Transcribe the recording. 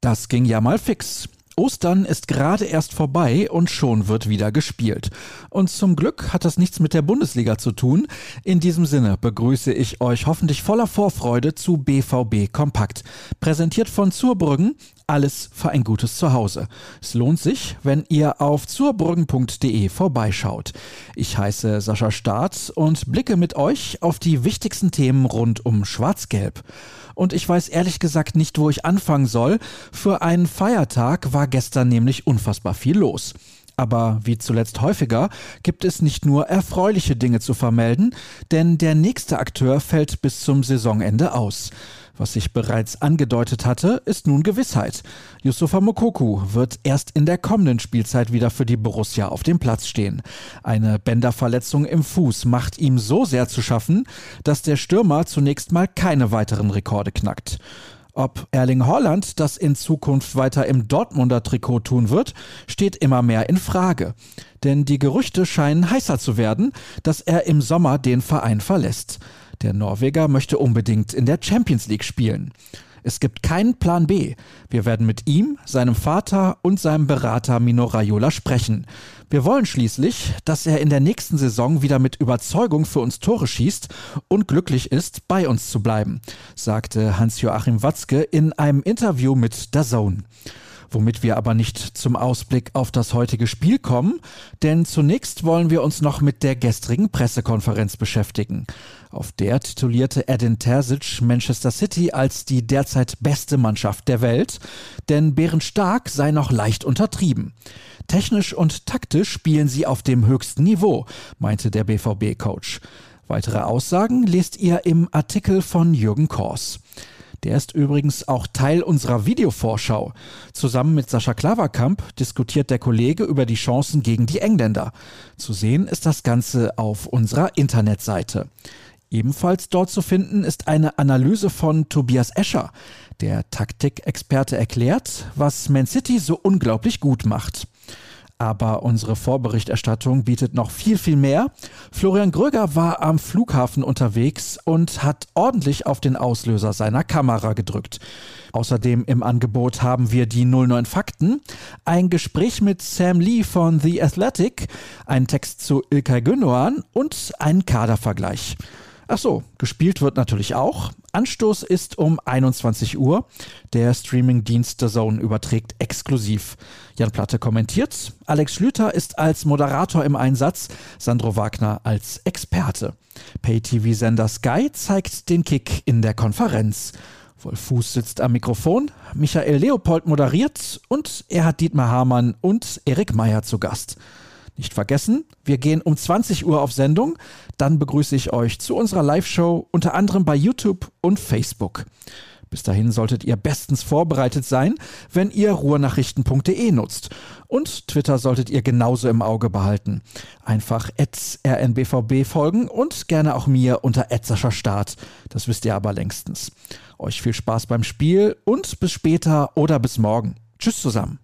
Das ging ja mal fix. Ostern ist gerade erst vorbei und schon wird wieder gespielt. Und zum Glück hat das nichts mit der Bundesliga zu tun. In diesem Sinne begrüße ich euch hoffentlich voller Vorfreude zu BVB Kompakt. Präsentiert von Zurbrüggen, alles für ein gutes Zuhause. Es lohnt sich, wenn ihr auf zurbrüggen.de vorbeischaut. Ich heiße Sascha Staat und blicke mit euch auf die wichtigsten Themen rund um Schwarz-Gelb. Und ich weiß ehrlich gesagt nicht, wo ich anfangen soll. Für einen Feiertag war gestern nämlich unfassbar viel los. Aber wie zuletzt häufiger gibt es nicht nur erfreuliche Dinge zu vermelden, denn der nächste Akteur fällt bis zum Saisonende aus. Was ich bereits angedeutet hatte, ist nun Gewissheit. Yusufa Mokoku wird erst in der kommenden Spielzeit wieder für die Borussia auf dem Platz stehen. Eine Bänderverletzung im Fuß macht ihm so sehr zu schaffen, dass der Stürmer zunächst mal keine weiteren Rekorde knackt. Ob Erling Holland das in Zukunft weiter im Dortmunder Trikot tun wird, steht immer mehr in Frage. Denn die Gerüchte scheinen heißer zu werden, dass er im Sommer den Verein verlässt. Der Norweger möchte unbedingt in der Champions League spielen. Es gibt keinen Plan B. Wir werden mit ihm, seinem Vater und seinem Berater Mino Raiola sprechen. Wir wollen schließlich, dass er in der nächsten Saison wieder mit Überzeugung für uns Tore schießt und glücklich ist, bei uns zu bleiben, sagte Hans-Joachim Watzke in einem Interview mit DAZN womit wir aber nicht zum Ausblick auf das heutige Spiel kommen, denn zunächst wollen wir uns noch mit der gestrigen Pressekonferenz beschäftigen. Auf der titulierte Edin Terzic Manchester City als die derzeit beste Mannschaft der Welt, denn Bärenstark sei noch leicht untertrieben. Technisch und taktisch spielen sie auf dem höchsten Niveau, meinte der BVB-Coach. Weitere Aussagen lest ihr im Artikel von Jürgen Kors. Der ist übrigens auch Teil unserer Videovorschau. Zusammen mit Sascha Klaverkamp diskutiert der Kollege über die Chancen gegen die Engländer. Zu sehen ist das Ganze auf unserer Internetseite. Ebenfalls dort zu finden ist eine Analyse von Tobias Escher. Der Taktikexperte erklärt, was Man City so unglaublich gut macht. Aber unsere Vorberichterstattung bietet noch viel, viel mehr. Florian Gröger war am Flughafen unterwegs und hat ordentlich auf den Auslöser seiner Kamera gedrückt. Außerdem im Angebot haben wir die 09 Fakten, ein Gespräch mit Sam Lee von The Athletic, ein Text zu Ilkay Gündoğan und einen Kadervergleich. Ach so, gespielt wird natürlich auch. Anstoß ist um 21 Uhr. Der Streamingdienst The Zone überträgt exklusiv. Jan Platte kommentiert. Alex Schlüter ist als Moderator im Einsatz. Sandro Wagner als Experte. Pay-TV-Sender Sky zeigt den Kick in der Konferenz. Wolf Fuß sitzt am Mikrofon, Michael Leopold moderiert und er hat Dietmar Hamann und Erik Meyer zu Gast. Nicht vergessen, wir gehen um 20 Uhr auf Sendung. Dann begrüße ich euch zu unserer Live-Show, unter anderem bei YouTube und Facebook. Bis dahin solltet ihr bestens vorbereitet sein, wenn ihr ruhrnachrichten.de nutzt. Und Twitter solltet ihr genauso im Auge behalten. Einfach rnbvb folgen und gerne auch mir unter Start. Das wisst ihr aber längstens. Euch viel Spaß beim Spiel und bis später oder bis morgen. Tschüss zusammen.